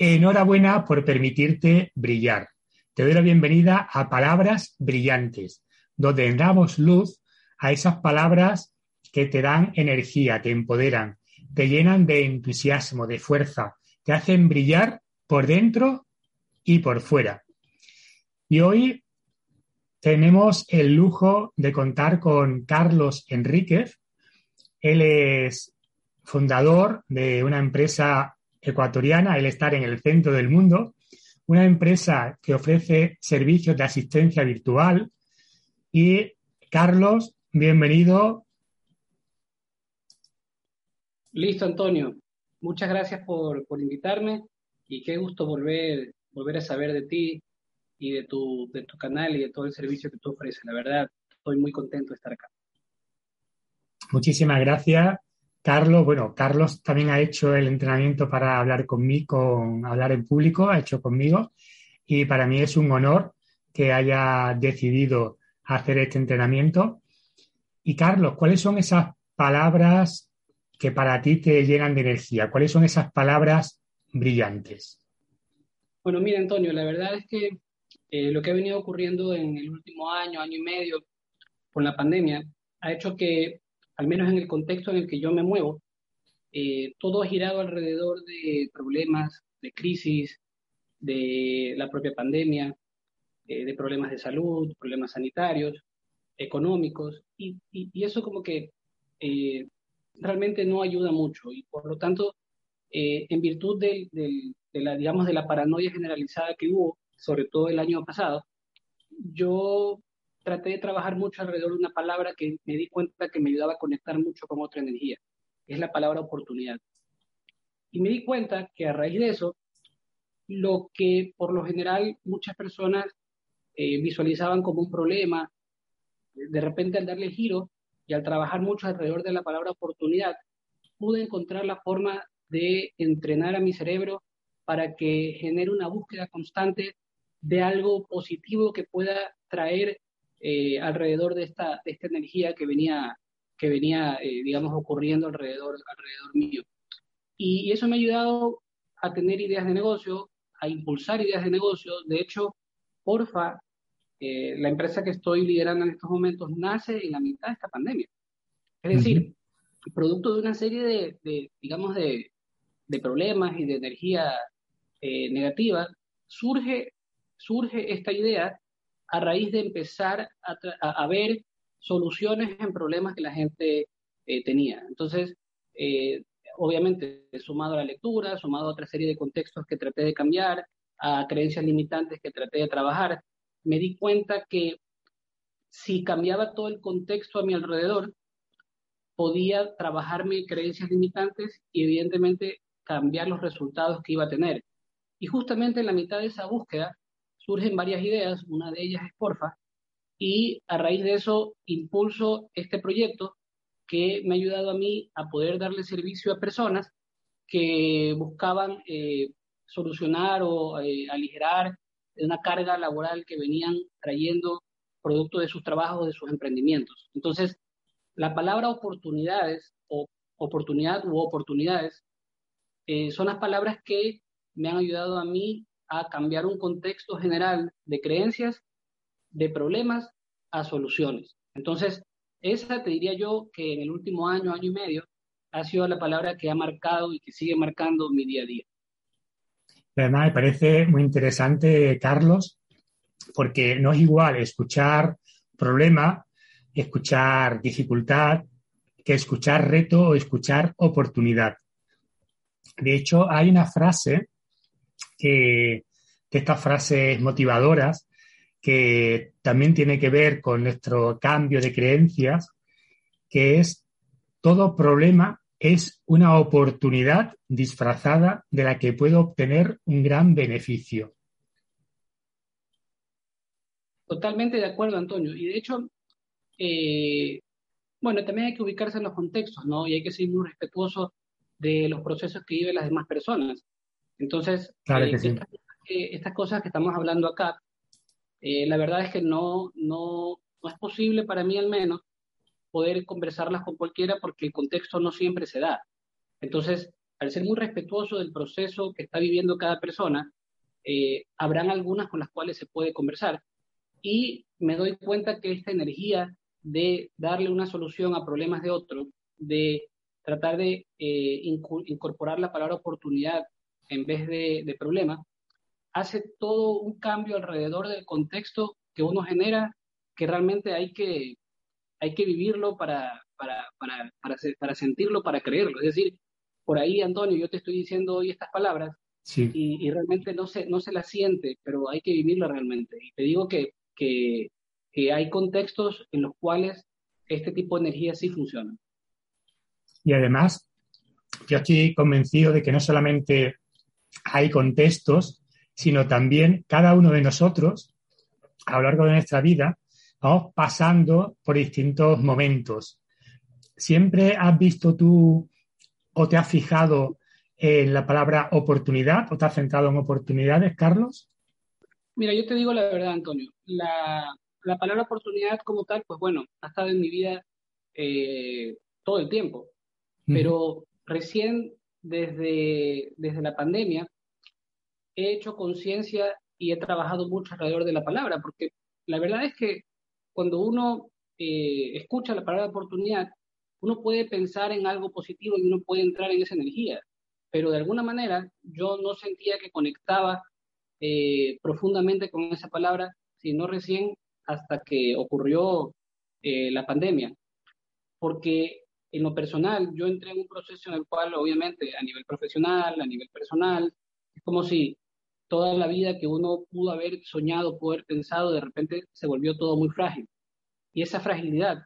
enhorabuena por permitirte brillar. Te doy la bienvenida a Palabras Brillantes, donde damos luz a esas palabras que te dan energía, te empoderan, te llenan de entusiasmo, de fuerza, te hacen brillar por dentro y por fuera. Y hoy tenemos el lujo de contar con Carlos Enríquez. Él es fundador de una empresa ecuatoriana, el estar en el centro del mundo, una empresa que ofrece servicios de asistencia virtual. Y Carlos, bienvenido. Listo, Antonio. Muchas gracias por, invitarme y qué gusto volver, volver a saber de ti y de tu, de tu canal y de todo el servicio que tú ofreces. La verdad, estoy muy contento de estar acá. Muchísimas gracias. Carlos, bueno, Carlos también ha hecho el entrenamiento para hablar conmigo, con hablar en público, ha hecho conmigo, y para mí es un honor que haya decidido hacer este entrenamiento. Y Carlos, ¿cuáles son esas palabras que para ti te llenan de energía? ¿Cuáles son esas palabras brillantes? Bueno, mira, Antonio, la verdad es que eh, lo que ha venido ocurriendo en el último año, año y medio, con la pandemia, ha hecho que, al menos en el contexto en el que yo me muevo, eh, todo ha girado alrededor de problemas, de crisis, de la propia pandemia, eh, de problemas de salud, problemas sanitarios, económicos, y, eso como que realmente no ayuda mucho. Y por lo tanto, en virtud de, la, digamos, de la paranoia generalizada que hubo, sobre todo el año pasado, yo traté de trabajar mucho alrededor de una palabra que me di cuenta que me ayudaba a conectar mucho con otra energía. Es la palabra oportunidad. Y me di cuenta que a raíz de eso, lo que por lo general muchas personas eh, visualizaban como un problema, de repente al darle giro y al trabajar mucho alrededor de la palabra oportunidad, pude encontrar la forma de entrenar a mi cerebro para que genere una búsqueda constante de algo positivo que pueda traer eh, alrededor de esta, esta energía que venía, que venía eh, digamos, ocurriendo alrededor, alrededor mío. Y, eso me ha ayudado a tener ideas de negocio, a impulsar ideas de negocio. De hecho, Porfa, eh, la empresa que estoy liderando en estos momentos, nace en la mitad de esta pandemia. Es decir, producto de una serie de, de digamos, de, de, problemas y de energía negativa, surge surge esta idea a raíz de empezar a, ver soluciones en problemas que la gente eh, tenía. Entonces, eh, obviamente, sumado a la lectura, sumado a otra serie de contextos que traté de cambiar, a creencias limitantes que traté de trabajar, me di cuenta que si cambiaba todo el contexto a mi alrededor, podía trabajar mis creencias limitantes y evidentemente cambiar los resultados que iba a tener. Y justamente en la mitad de esa búsqueda surgen varias ideas, una de ellas es Porfa, y a raíz de eso impulso este proyecto que me ha ayudado a mí a poder darle servicio a personas que buscaban eh, solucionar o eh, aligerar una carga laboral que venían trayendo producto de sus trabajos, de sus emprendimientos. Entonces, la palabra oportunidades o oportunidad u oportunidades eh, son las palabras que me han ayudado a mí a cambiar un contexto general de creencias, de problemas, a soluciones. Entonces, esa te diría yo que en el último año, año y medio, ha sido la palabra que ha marcado y que sigue marcando mi día a día. Además, me parece muy interesante, Carlos, porque no es igual escuchar problema, escuchar dificultad, que escuchar reto o escuchar oportunidad. De hecho, hay una frase que, estas frases motivadoras, que también tiene que ver con nuestro cambio de creencias, que es todo problema es una oportunidad disfrazada de la que puedo obtener un gran beneficio. Totalmente de acuerdo, Antonio. Y de hecho, eh, bueno, también hay que ubicarse en los contextos, ¿no? Y hay que ser muy respetuoso de los procesos que viven las demás personas. Entonces, eh, estas, cosas que estamos hablando acá, eh, la verdad es que no, no, no es posible para mí al menos poder conversarlas con cualquiera porque el contexto no siempre se da. Entonces, al ser muy respetuoso del proceso que está viviendo cada persona, eh, habrán algunas con las cuales se puede conversar. Y me doy cuenta que esta energía de darle una solución a problemas de otro, de tratar de eh, incorporar la palabra oportunidad en vez de, de, problema, hace todo un cambio alrededor del contexto que uno genera que realmente hay que, hay que vivirlo para, para, para, para, para sentirlo, para creerlo. Es decir, por ahí, Antonio, yo te estoy diciendo hoy estas palabras y, y, realmente no se, no se las siente, pero hay que vivirlo realmente. Y te digo que, que, que hay contextos en los cuales este tipo de energía sí funciona. Y además, yo estoy convencido de que no solamente hay contextos, sino también cada uno de nosotros, a lo largo de nuestra vida, vamos pasando por distintos momentos. ¿Siempre has visto tú o te has fijado en la palabra oportunidad o te has centrado en oportunidades, Carlos? Mira, yo te digo la verdad, Antonio. La, la palabra oportunidad como tal, pues bueno, ha estado en mi vida eh, todo el tiempo. Pero recién desde, desde la pandemia he hecho conciencia y he trabajado mucho alrededor de la palabra, porque la verdad es que cuando uno eh, escucha la palabra oportunidad, uno puede pensar en algo positivo y uno puede entrar en esa energía, pero de alguna manera yo no sentía que conectaba eh, profundamente con esa palabra, sino recién hasta que ocurrió eh, la pandemia, porque en lo personal yo entré en un proceso en el cual obviamente a nivel profesional, a nivel personal, es como si toda la vida que uno pudo haber soñado, pudo haber pensado, de repente se volvió todo muy frágil. Y esa fragilidad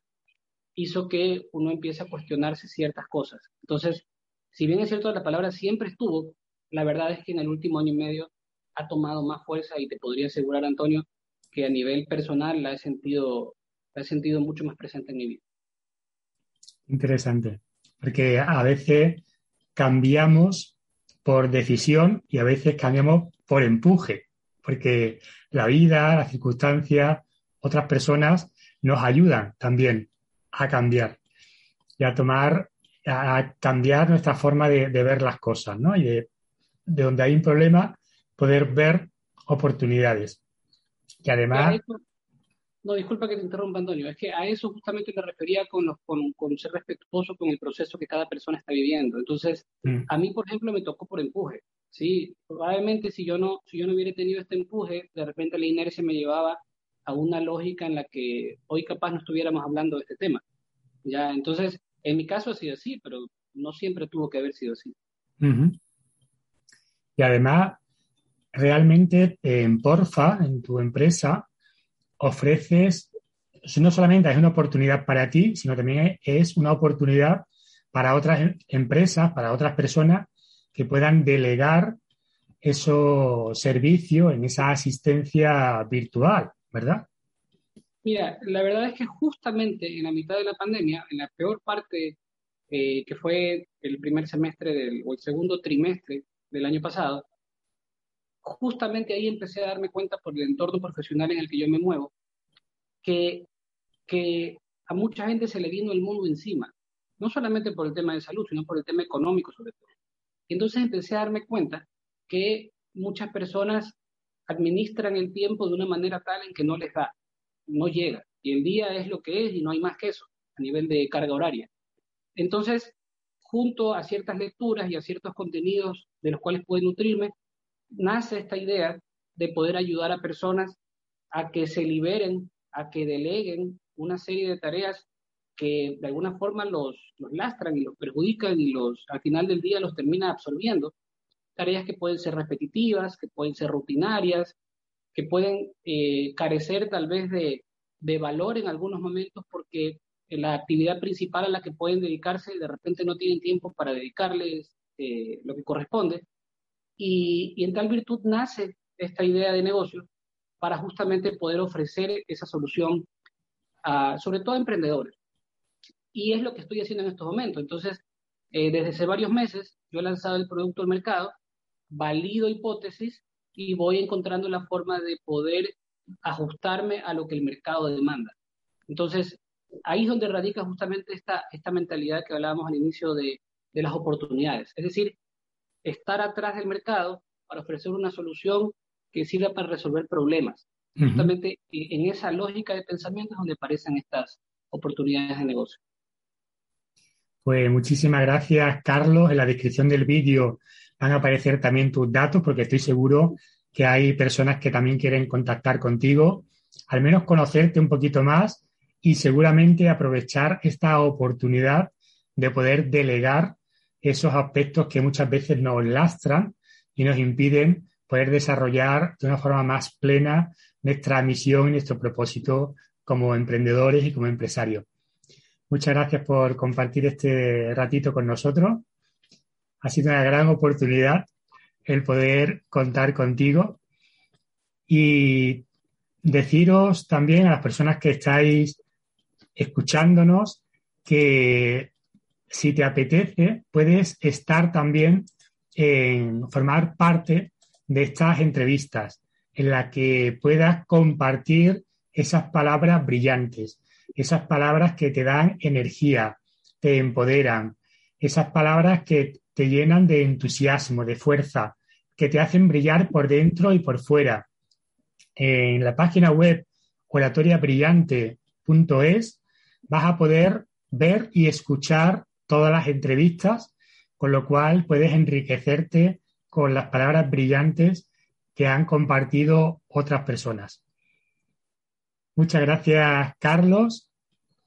hizo que uno empiece a cuestionarse ciertas cosas. Entonces, si bien es cierto, la palabra siempre estuvo, la verdad es que en el último año y medio ha tomado más fuerza y te podría asegurar, Antonio, que a nivel personal la he sentido, la he sentido mucho más presente en mi vida. Interesante, porque a veces cambiamos por decisión y a veces cambiamos por empuje, porque la vida, las circunstancias, otras personas nos ayudan también a cambiar y a tomar, a cambiar nuestra forma de, ver las cosas, ¿no? Y de, de, donde hay un problema, poder ver oportunidades. Y además, no, disculpa que te interrumpa, Antonio. Es que a eso justamente me refería con, con, ser respetuoso con el proceso que cada persona está viviendo. Entonces, mm. a mí, por ejemplo, me tocó por empuje. Sí, probablemente si yo no, si yo no hubiera tenido este empuje, de repente la inercia me llevaba a una lógica en la que hoy capaz no estuviéramos hablando de este tema. Ya, entonces, en mi caso ha sido así, pero no siempre tuvo que haber sido así. Y además, realmente en Porfa, en tu empresa, ofreces, no solamente es una oportunidad para ti, sino también es una oportunidad para otras em, empresas, para otras personas que puedan delegar esos servicios en esa asistencia virtual, ¿verdad? Mira, la verdad es que justamente en la mitad de la pandemia, en la peor parte eh, que fue el primer semestre del, o el segundo trimestre del año pasado, justamente ahí empecé a darme cuenta por el entorno profesional en el que yo me muevo, que, que a mucha gente se le vino el mundo encima, no solamente por el tema de salud, sino por el tema económico sobre todo. Y entonces empecé a darme cuenta que muchas personas administran el tiempo de una manera tal en que no les da, no llega. Y el día es lo que es y no hay más que eso a nivel de carga horaria. Entonces, junto a ciertas lecturas y a ciertos contenidos de los cuales puedo nutrirme, nace esta idea de poder ayudar a personas a que se liberen, a que deleguen una serie de tareas que de alguna forma los, lastran y los perjudican y los al final del día los termina absorbiendo. Tareas que pueden ser repetitivas, que pueden ser rutinarias, que pueden eh, carecer tal vez de, de valor en algunos momentos porque la actividad principal a la que pueden dedicarse de repente no tienen tiempo para dedicarles eh, lo que corresponde. Y, en tal virtud nace esta idea de negocio para justamente poder ofrecer esa solución sobre todo a emprendedores. Y es lo que estoy haciendo en estos momentos. Entonces, eh, desde hace varios meses yo he lanzado el producto al mercado, valido hipótesis y voy encontrando la forma de poder ajustarme a lo que el mercado demanda. Entonces, ahí es donde radica justamente esta, esta mentalidad que hablábamos al inicio de, de las oportunidades. Es decir, estar atrás del mercado para ofrecer una solución que sirva para resolver problemas. Justamente en esa lógica de pensamiento es donde aparecen estas oportunidades de negocio. Pues muchísimas gracias, Carlos. En la descripción del vídeo van a aparecer también tus datos porque estoy seguro que hay personas que también quieren contactar contigo, al menos conocerte un poquito más y seguramente aprovechar esta oportunidad de poder delegar esos aspectos que muchas veces nos lastran y nos impiden poder desarrollar de una forma más plena nuestra misión y nuestro propósito como emprendedores y como empresarios. Muchas gracias por compartir este ratito con nosotros. Ha sido una gran oportunidad el poder contar contigo y deciros también a las personas que estáis escuchándonos que si te apetece puedes estar también en formar parte de estas entrevistas en la que puedas compartir esas palabras brillantes, esas palabras que te dan energía, te empoderan, esas palabras que te llenan de entusiasmo, de fuerza, que te hacen brillar por dentro y por fuera. En la página web oratoriabrillante.es vas a poder ver y escuchar todas las entrevistas, con lo cual puedes enriquecerte con las palabras brillantes que han compartido otras personas. Muchas gracias, Carlos.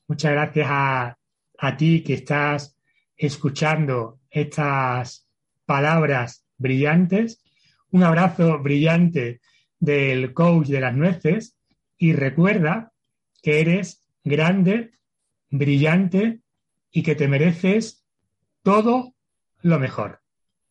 Muchas gracias a, a ti que estás escuchando estas palabras brillantes. Un abrazo brillante del coach de las nueces y recuerda que eres grande, brillante y que te mereces todo lo mejor.